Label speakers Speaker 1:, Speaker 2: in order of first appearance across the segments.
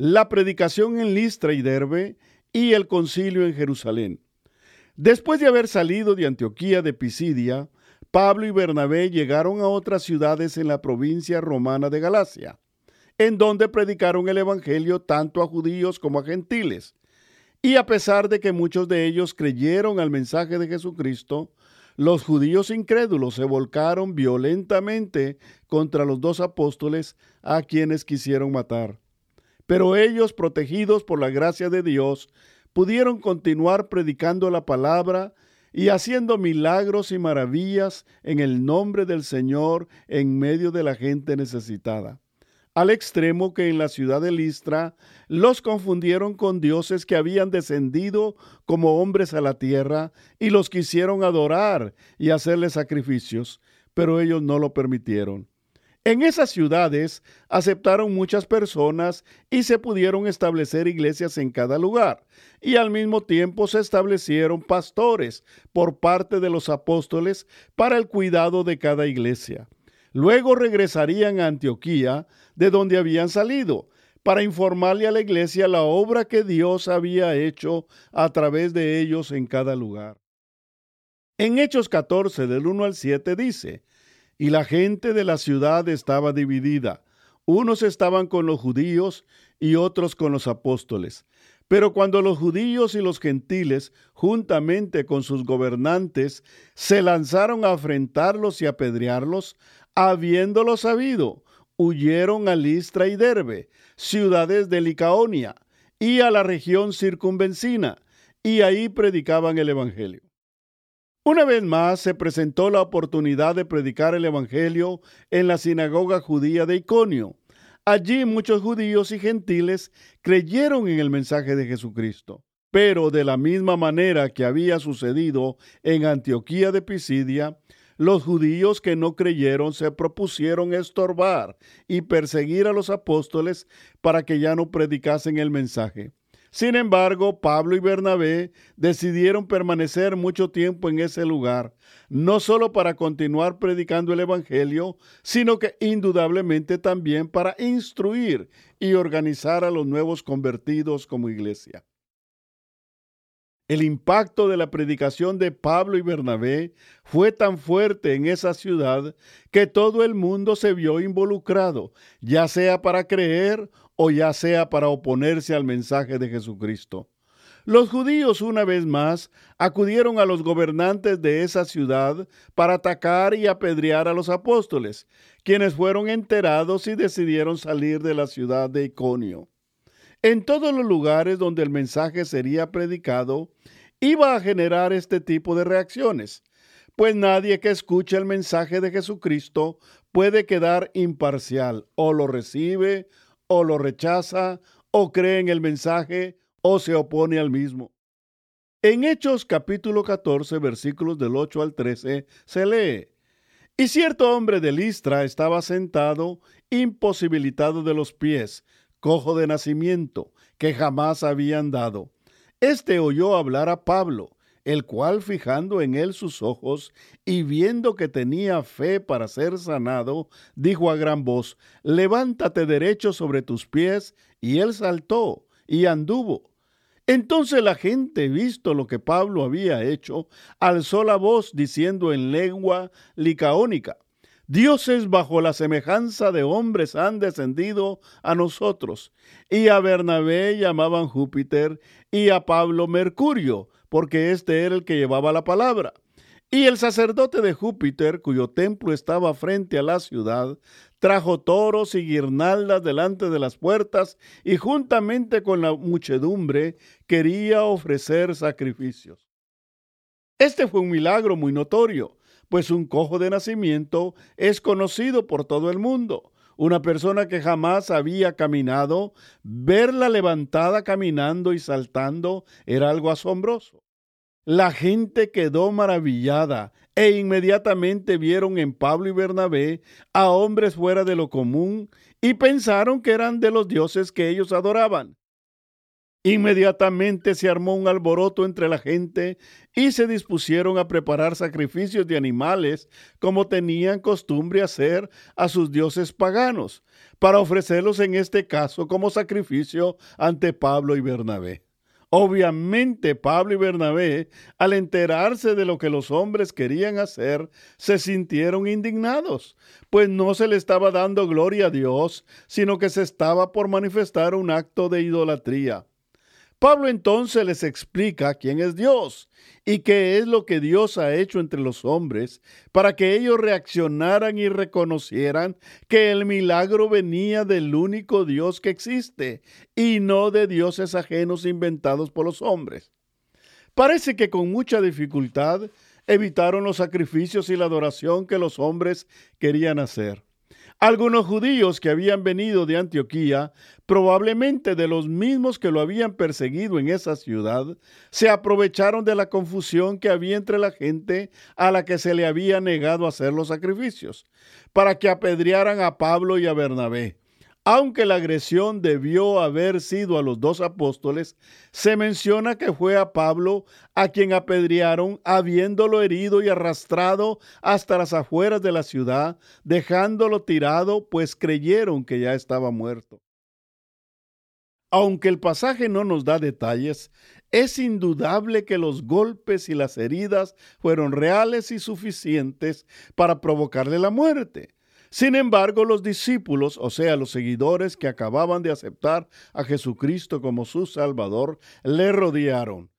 Speaker 1: la predicación en Listra y Derbe y el concilio en Jerusalén. Después de haber salido de Antioquía de Pisidia, Pablo y Bernabé llegaron a otras ciudades en la provincia romana de Galacia, en donde predicaron el Evangelio tanto a judíos como a gentiles. Y a pesar de que muchos de ellos creyeron al mensaje de Jesucristo, los judíos incrédulos se volcaron violentamente contra los dos apóstoles a quienes quisieron matar. Pero ellos, protegidos por la gracia de Dios, pudieron continuar predicando la palabra y haciendo milagros y maravillas en el nombre del Señor en medio de la gente necesitada. Al extremo que en la ciudad de Listra los confundieron con dioses que habían descendido como hombres a la tierra y los quisieron adorar y hacerles sacrificios, pero ellos no lo permitieron. En esas ciudades aceptaron muchas personas y se pudieron establecer iglesias en cada lugar, y al mismo tiempo se establecieron pastores por parte de los apóstoles para el cuidado de cada iglesia. Luego regresarían a Antioquía, de donde habían salido, para informarle a la iglesia la obra que Dios había hecho a través de ellos en cada lugar. En Hechos 14 del 1 al 7 dice, y la gente de la ciudad estaba dividida. Unos estaban con los judíos y otros con los apóstoles. Pero cuando los judíos y los gentiles, juntamente con sus gobernantes, se lanzaron a afrentarlos y apedrearlos, habiéndolo sabido, huyeron a Listra y Derbe, ciudades de Licaonia, y a la región circunvencina, y ahí predicaban el Evangelio. Una vez más se presentó la oportunidad de predicar el Evangelio en la sinagoga judía de Iconio. Allí muchos judíos y gentiles creyeron en el mensaje de Jesucristo. Pero de la misma manera que había sucedido en Antioquía de Pisidia, los judíos que no creyeron se propusieron estorbar y perseguir a los apóstoles para que ya no predicasen el mensaje. Sin embargo, Pablo y Bernabé decidieron permanecer mucho tiempo en ese lugar, no solo para continuar predicando el Evangelio, sino que indudablemente también para instruir y organizar a los nuevos convertidos como iglesia. El impacto de la predicación de Pablo y Bernabé fue tan fuerte en esa ciudad que todo el mundo se vio involucrado, ya sea para creer o ya sea para oponerse al mensaje de Jesucristo. Los judíos una vez más acudieron a los gobernantes de esa ciudad para atacar y apedrear a los apóstoles, quienes fueron enterados y decidieron salir de la ciudad de Iconio. En todos los lugares donde el mensaje sería predicado, iba a generar este tipo de reacciones, pues nadie que escuche el mensaje de Jesucristo puede quedar imparcial, o lo recibe o lo rechaza, o cree en el mensaje, o se opone al mismo. En Hechos capítulo 14, versículos del 8 al 13, se lee, Y cierto hombre de Listra estaba sentado, imposibilitado de los pies, cojo de nacimiento, que jamás había andado. Este oyó hablar a Pablo, el cual fijando en él sus ojos y viendo que tenía fe para ser sanado, dijo a gran voz, levántate derecho sobre tus pies, y él saltó y anduvo. Entonces la gente, visto lo que Pablo había hecho, alzó la voz diciendo en lengua licaónica, Dioses bajo la semejanza de hombres han descendido a nosotros, y a Bernabé llamaban Júpiter, y a Pablo Mercurio, porque este era el que llevaba la palabra. Y el sacerdote de Júpiter, cuyo templo estaba frente a la ciudad, trajo toros y guirnaldas delante de las puertas y juntamente con la muchedumbre quería ofrecer sacrificios. Este fue un milagro muy notorio, pues un cojo de nacimiento es conocido por todo el mundo, una persona que jamás había caminado, verla levantada caminando y saltando era algo asombroso. La gente quedó maravillada e inmediatamente vieron en Pablo y Bernabé a hombres fuera de lo común y pensaron que eran de los dioses que ellos adoraban. Inmediatamente se armó un alboroto entre la gente y se dispusieron a preparar sacrificios de animales como tenían costumbre hacer a sus dioses paganos, para ofrecerlos en este caso como sacrificio ante Pablo y Bernabé. Obviamente Pablo y Bernabé, al enterarse de lo que los hombres querían hacer, se sintieron indignados, pues no se le estaba dando gloria a Dios, sino que se estaba por manifestar un acto de idolatría. Pablo entonces les explica quién es Dios y qué es lo que Dios ha hecho entre los hombres para que ellos reaccionaran y reconocieran que el milagro venía del único Dios que existe y no de dioses ajenos inventados por los hombres. Parece que con mucha dificultad evitaron los sacrificios y la adoración que los hombres querían hacer. Algunos judíos que habían venido de Antioquía, probablemente de los mismos que lo habían perseguido en esa ciudad, se aprovecharon de la confusión que había entre la gente a la que se le había negado hacer los sacrificios, para que apedrearan a Pablo y a Bernabé. Aunque la agresión debió haber sido a los dos apóstoles, se menciona que fue a Pablo a quien apedrearon, habiéndolo herido y arrastrado hasta las afueras de la ciudad, dejándolo tirado, pues creyeron que ya estaba muerto. Aunque el pasaje no nos da detalles, es indudable que los golpes y las heridas fueron reales y suficientes para provocarle la muerte. Sin embargo, los discípulos, o sea, los seguidores que acababan de aceptar a Jesucristo como su Salvador, le rodearon.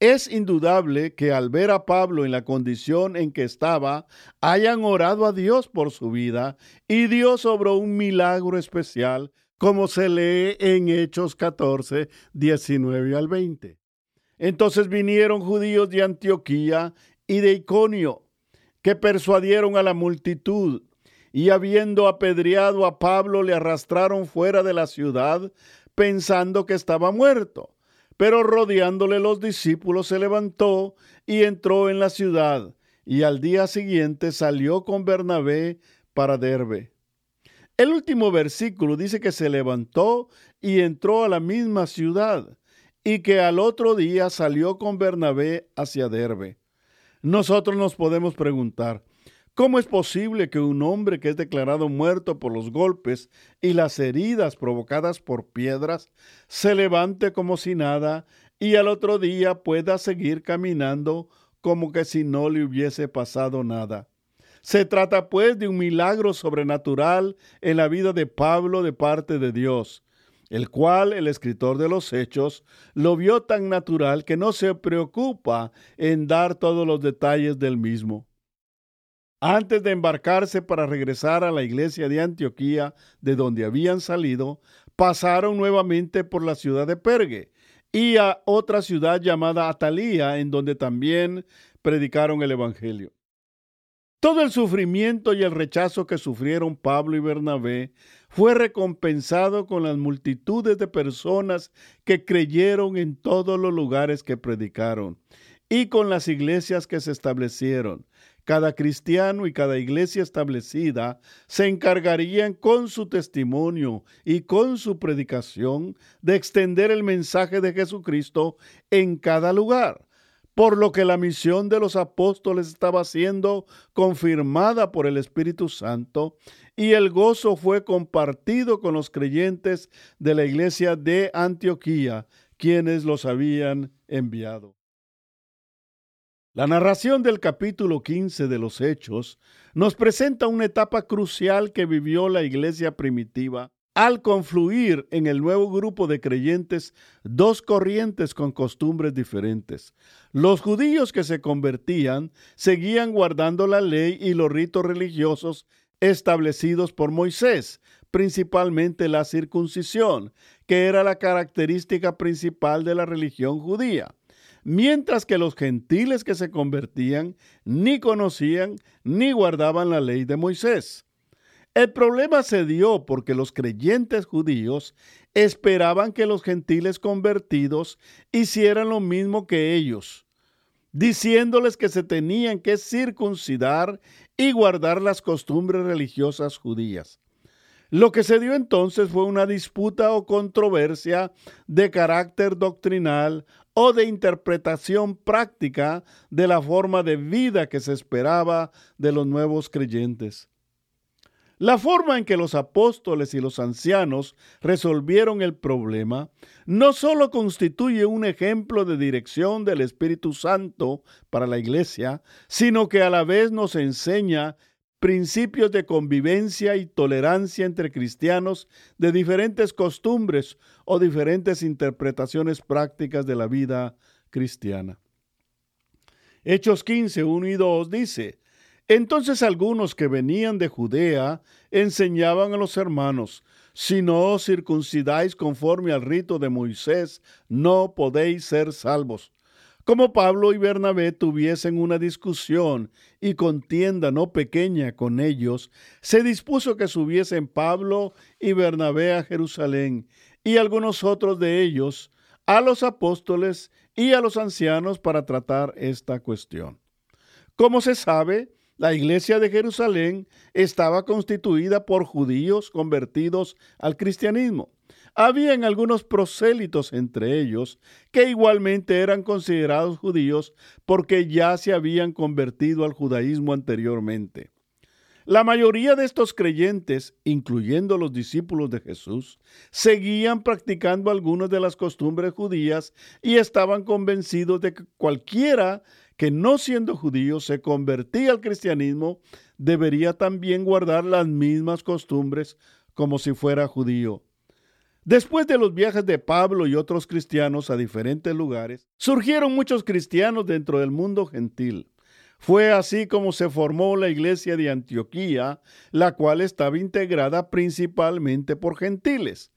Speaker 1: Es indudable que al ver a Pablo en la condición en que estaba, hayan orado a Dios por su vida y Dios obró un milagro especial, como se lee en Hechos 14, 19 al 20. Entonces vinieron judíos de Antioquía y de Iconio, que persuadieron a la multitud y habiendo apedreado a Pablo le arrastraron fuera de la ciudad pensando que estaba muerto. Pero rodeándole los discípulos se levantó y entró en la ciudad y al día siguiente salió con Bernabé para Derbe. El último versículo dice que se levantó y entró a la misma ciudad y que al otro día salió con Bernabé hacia Derbe. Nosotros nos podemos preguntar, ¿Cómo es posible que un hombre que es declarado muerto por los golpes y las heridas provocadas por piedras se levante como si nada y al otro día pueda seguir caminando como que si no le hubiese pasado nada? Se trata pues de un milagro sobrenatural en la vida de Pablo de parte de Dios, el cual el escritor de los Hechos lo vio tan natural que no se preocupa en dar todos los detalles del mismo. Antes de embarcarse para regresar a la iglesia de Antioquía, de donde habían salido, pasaron nuevamente por la ciudad de Pergue y a otra ciudad llamada Atalía, en donde también predicaron el Evangelio. Todo el sufrimiento y el rechazo que sufrieron Pablo y Bernabé fue recompensado con las multitudes de personas que creyeron en todos los lugares que predicaron y con las iglesias que se establecieron. Cada cristiano y cada iglesia establecida se encargarían con su testimonio y con su predicación de extender el mensaje de Jesucristo en cada lugar, por lo que la misión de los apóstoles estaba siendo confirmada por el Espíritu Santo y el gozo fue compartido con los creyentes de la iglesia de Antioquía, quienes los habían enviado. La narración del capítulo 15 de los Hechos nos presenta una etapa crucial que vivió la iglesia primitiva al confluir en el nuevo grupo de creyentes dos corrientes con costumbres diferentes. Los judíos que se convertían seguían guardando la ley y los ritos religiosos establecidos por Moisés, principalmente la circuncisión, que era la característica principal de la religión judía mientras que los gentiles que se convertían ni conocían ni guardaban la ley de Moisés. El problema se dio porque los creyentes judíos esperaban que los gentiles convertidos hicieran lo mismo que ellos, diciéndoles que se tenían que circuncidar y guardar las costumbres religiosas judías. Lo que se dio entonces fue una disputa o controversia de carácter doctrinal o de interpretación práctica de la forma de vida que se esperaba de los nuevos creyentes. La forma en que los apóstoles y los ancianos resolvieron el problema no solo constituye un ejemplo de dirección del Espíritu Santo para la iglesia, sino que a la vez nos enseña principios de convivencia y tolerancia entre cristianos de diferentes costumbres o diferentes interpretaciones prácticas de la vida cristiana. Hechos 15, 1 y 2 dice, entonces algunos que venían de Judea enseñaban a los hermanos, si no os circuncidáis conforme al rito de Moisés, no podéis ser salvos. Como Pablo y Bernabé tuviesen una discusión y contienda no pequeña con ellos, se dispuso que subiesen Pablo y Bernabé a Jerusalén y algunos otros de ellos a los apóstoles y a los ancianos para tratar esta cuestión. Como se sabe, la iglesia de Jerusalén estaba constituida por judíos convertidos al cristianismo. Habían algunos prosélitos entre ellos que igualmente eran considerados judíos porque ya se habían convertido al judaísmo anteriormente. La mayoría de estos creyentes, incluyendo los discípulos de Jesús, seguían practicando algunas de las costumbres judías y estaban convencidos de que cualquiera que no siendo judío se convertía al cristianismo, debería también guardar las mismas costumbres como si fuera judío. Después de los viajes de Pablo y otros cristianos a diferentes lugares, surgieron muchos cristianos dentro del mundo gentil. Fue así como se formó la iglesia de Antioquía, la cual estaba integrada principalmente por gentiles.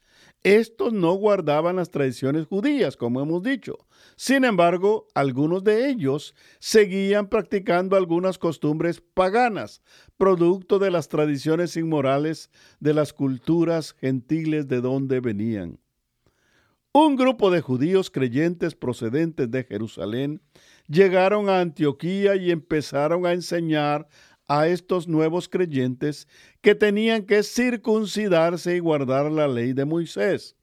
Speaker 1: Estos no guardaban las tradiciones judías, como hemos dicho. Sin embargo, algunos de ellos seguían practicando algunas costumbres paganas, producto de las tradiciones inmorales de las culturas gentiles de donde venían. Un grupo de judíos creyentes procedentes de Jerusalén llegaron a Antioquía y empezaron a enseñar a estos nuevos creyentes que tenían que circuncidarse y guardar la ley de Moisés,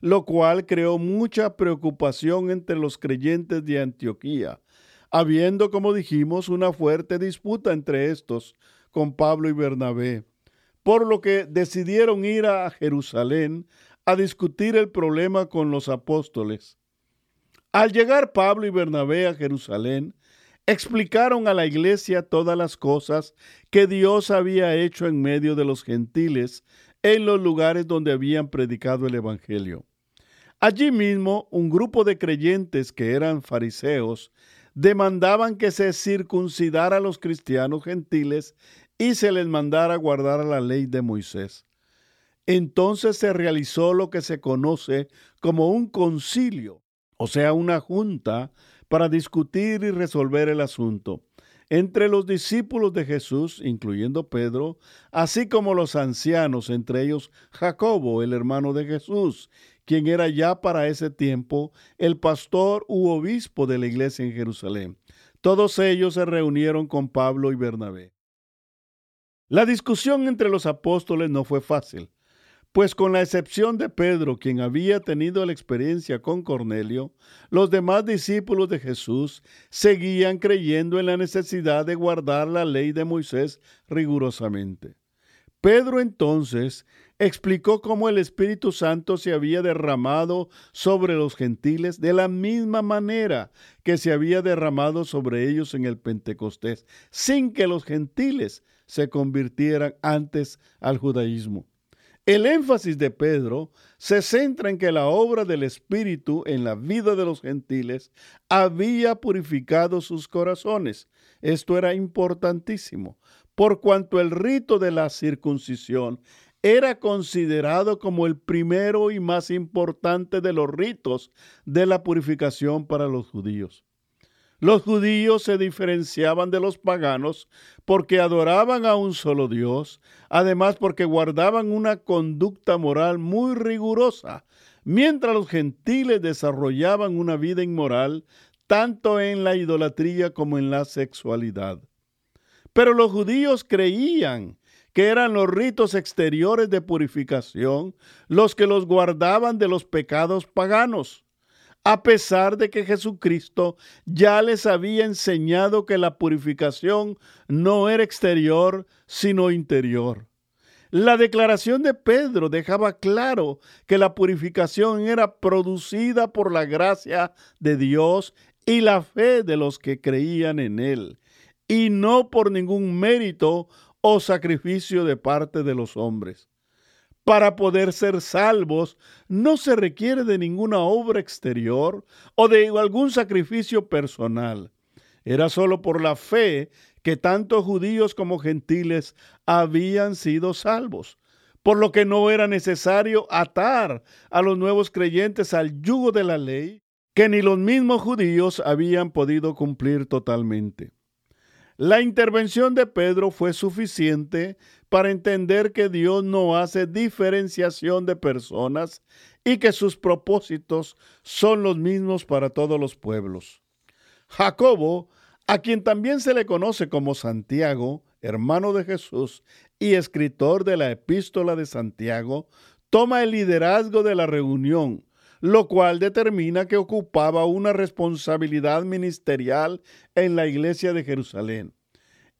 Speaker 1: lo cual creó mucha preocupación entre los creyentes de Antioquía, habiendo, como dijimos, una fuerte disputa entre estos con Pablo y Bernabé, por lo que decidieron ir a Jerusalén a discutir el problema con los apóstoles. Al llegar Pablo y Bernabé a Jerusalén, explicaron a la iglesia todas las cosas que Dios había hecho en medio de los gentiles en los lugares donde habían predicado el Evangelio. Allí mismo un grupo de creyentes que eran fariseos demandaban que se circuncidara a los cristianos gentiles y se les mandara guardar la ley de Moisés. Entonces se realizó lo que se conoce como un concilio, o sea, una junta para discutir y resolver el asunto. Entre los discípulos de Jesús, incluyendo Pedro, así como los ancianos, entre ellos Jacobo, el hermano de Jesús, quien era ya para ese tiempo el pastor u obispo de la iglesia en Jerusalén. Todos ellos se reunieron con Pablo y Bernabé. La discusión entre los apóstoles no fue fácil. Pues con la excepción de Pedro, quien había tenido la experiencia con Cornelio, los demás discípulos de Jesús seguían creyendo en la necesidad de guardar la ley de Moisés rigurosamente. Pedro entonces explicó cómo el Espíritu Santo se había derramado sobre los gentiles de la misma manera que se había derramado sobre ellos en el Pentecostés, sin que los gentiles se convirtieran antes al judaísmo. El énfasis de Pedro se centra en que la obra del Espíritu en la vida de los gentiles había purificado sus corazones. Esto era importantísimo, por cuanto el rito de la circuncisión era considerado como el primero y más importante de los ritos de la purificación para los judíos. Los judíos se diferenciaban de los paganos porque adoraban a un solo Dios, además porque guardaban una conducta moral muy rigurosa, mientras los gentiles desarrollaban una vida inmoral tanto en la idolatría como en la sexualidad. Pero los judíos creían que eran los ritos exteriores de purificación los que los guardaban de los pecados paganos a pesar de que Jesucristo ya les había enseñado que la purificación no era exterior, sino interior. La declaración de Pedro dejaba claro que la purificación era producida por la gracia de Dios y la fe de los que creían en Él, y no por ningún mérito o sacrificio de parte de los hombres. Para poder ser salvos no se requiere de ninguna obra exterior o de algún sacrificio personal. Era solo por la fe que tanto judíos como gentiles habían sido salvos, por lo que no era necesario atar a los nuevos creyentes al yugo de la ley que ni los mismos judíos habían podido cumplir totalmente. La intervención de Pedro fue suficiente para entender que Dios no hace diferenciación de personas y que sus propósitos son los mismos para todos los pueblos. Jacobo, a quien también se le conoce como Santiago, hermano de Jesús y escritor de la epístola de Santiago, toma el liderazgo de la reunión, lo cual determina que ocupaba una responsabilidad ministerial en la iglesia de Jerusalén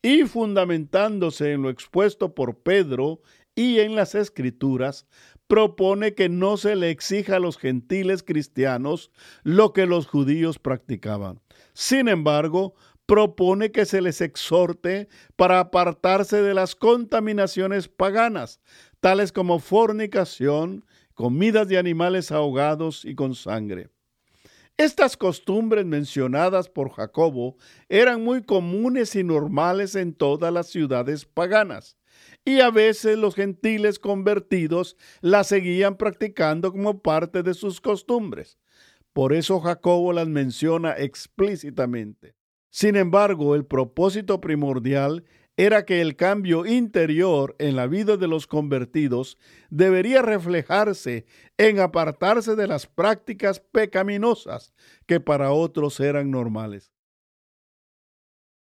Speaker 1: y fundamentándose en lo expuesto por Pedro y en las escrituras, propone que no se le exija a los gentiles cristianos lo que los judíos practicaban. Sin embargo, propone que se les exhorte para apartarse de las contaminaciones paganas, tales como fornicación, comidas de animales ahogados y con sangre. Estas costumbres mencionadas por Jacobo eran muy comunes y normales en todas las ciudades paganas, y a veces los gentiles convertidos las seguían practicando como parte de sus costumbres. Por eso Jacobo las menciona explícitamente. Sin embargo, el propósito primordial era que el cambio interior en la vida de los convertidos debería reflejarse en apartarse de las prácticas pecaminosas que para otros eran normales.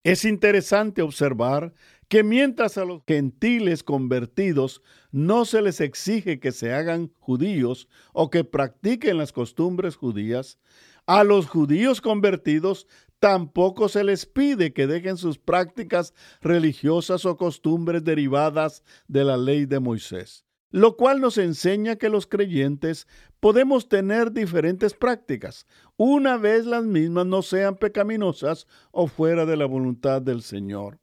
Speaker 1: Es interesante observar que mientras a los gentiles convertidos no se les exige que se hagan judíos o que practiquen las costumbres judías, a los judíos convertidos tampoco se les pide que dejen sus prácticas religiosas o costumbres derivadas de la ley de Moisés, lo cual nos enseña que los creyentes podemos tener diferentes prácticas, una vez las mismas no sean pecaminosas o fuera de la voluntad del Señor.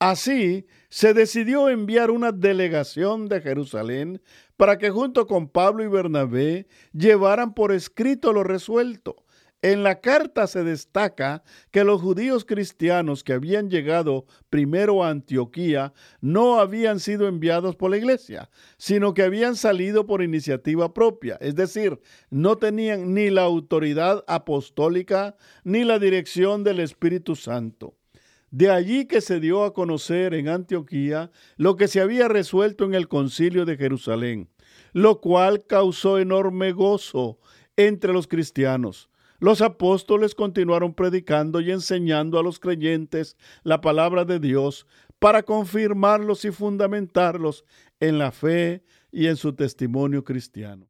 Speaker 1: Así, se decidió enviar una delegación de Jerusalén para que junto con Pablo y Bernabé llevaran por escrito lo resuelto. En la carta se destaca que los judíos cristianos que habían llegado primero a Antioquía no habían sido enviados por la iglesia, sino que habían salido por iniciativa propia, es decir, no tenían ni la autoridad apostólica ni la dirección del Espíritu Santo. De allí que se dio a conocer en Antioquía lo que se había resuelto en el concilio de Jerusalén, lo cual causó enorme gozo entre los cristianos. Los apóstoles continuaron predicando y enseñando a los creyentes la palabra de Dios para confirmarlos y fundamentarlos en la fe y en su testimonio cristiano.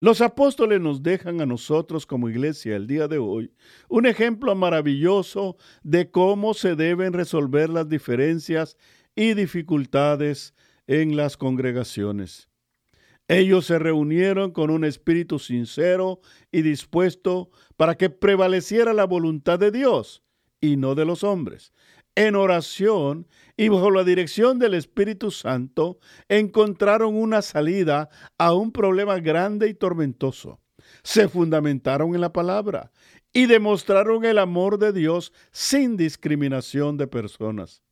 Speaker 1: Los apóstoles nos dejan a nosotros como iglesia el día de hoy un ejemplo maravilloso de cómo se deben resolver las diferencias y dificultades en las congregaciones. Ellos se reunieron con un espíritu sincero y dispuesto para que prevaleciera la voluntad de Dios y no de los hombres en oración y bajo la dirección del Espíritu Santo, encontraron una salida a un problema grande y tormentoso. Se fundamentaron en la palabra y demostraron el amor de Dios sin discriminación de personas.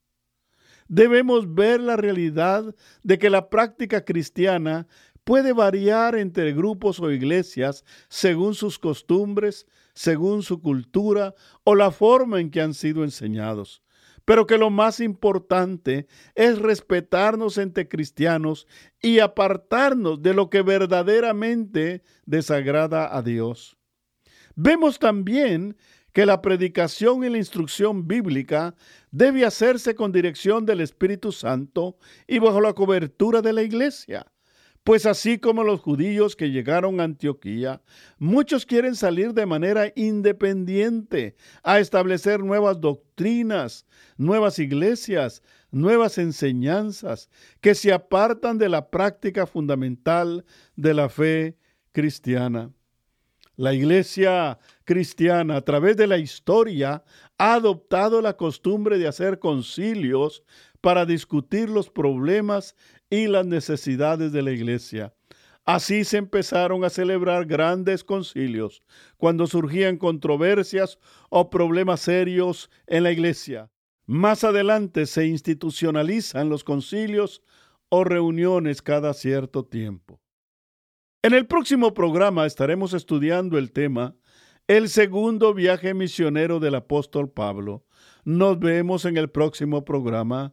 Speaker 1: Debemos ver la realidad de que la práctica cristiana puede variar entre grupos o iglesias según sus costumbres, según su cultura o la forma en que han sido enseñados. Pero que lo más importante es respetarnos entre cristianos y apartarnos de lo que verdaderamente desagrada a Dios. Vemos también que la predicación y la instrucción bíblica debe hacerse con dirección del Espíritu Santo y bajo la cobertura de la iglesia. Pues así como los judíos que llegaron a Antioquía, muchos quieren salir de manera independiente a establecer nuevas doctrinas, nuevas iglesias, nuevas enseñanzas que se apartan de la práctica fundamental de la fe cristiana. La iglesia cristiana a través de la historia ha adoptado la costumbre de hacer concilios para discutir los problemas y las necesidades de la iglesia. Así se empezaron a celebrar grandes concilios cuando surgían controversias o problemas serios en la iglesia. Más adelante se institucionalizan los concilios o reuniones cada cierto tiempo. En el próximo programa estaremos estudiando el tema El segundo viaje misionero del apóstol Pablo. Nos vemos en el próximo programa.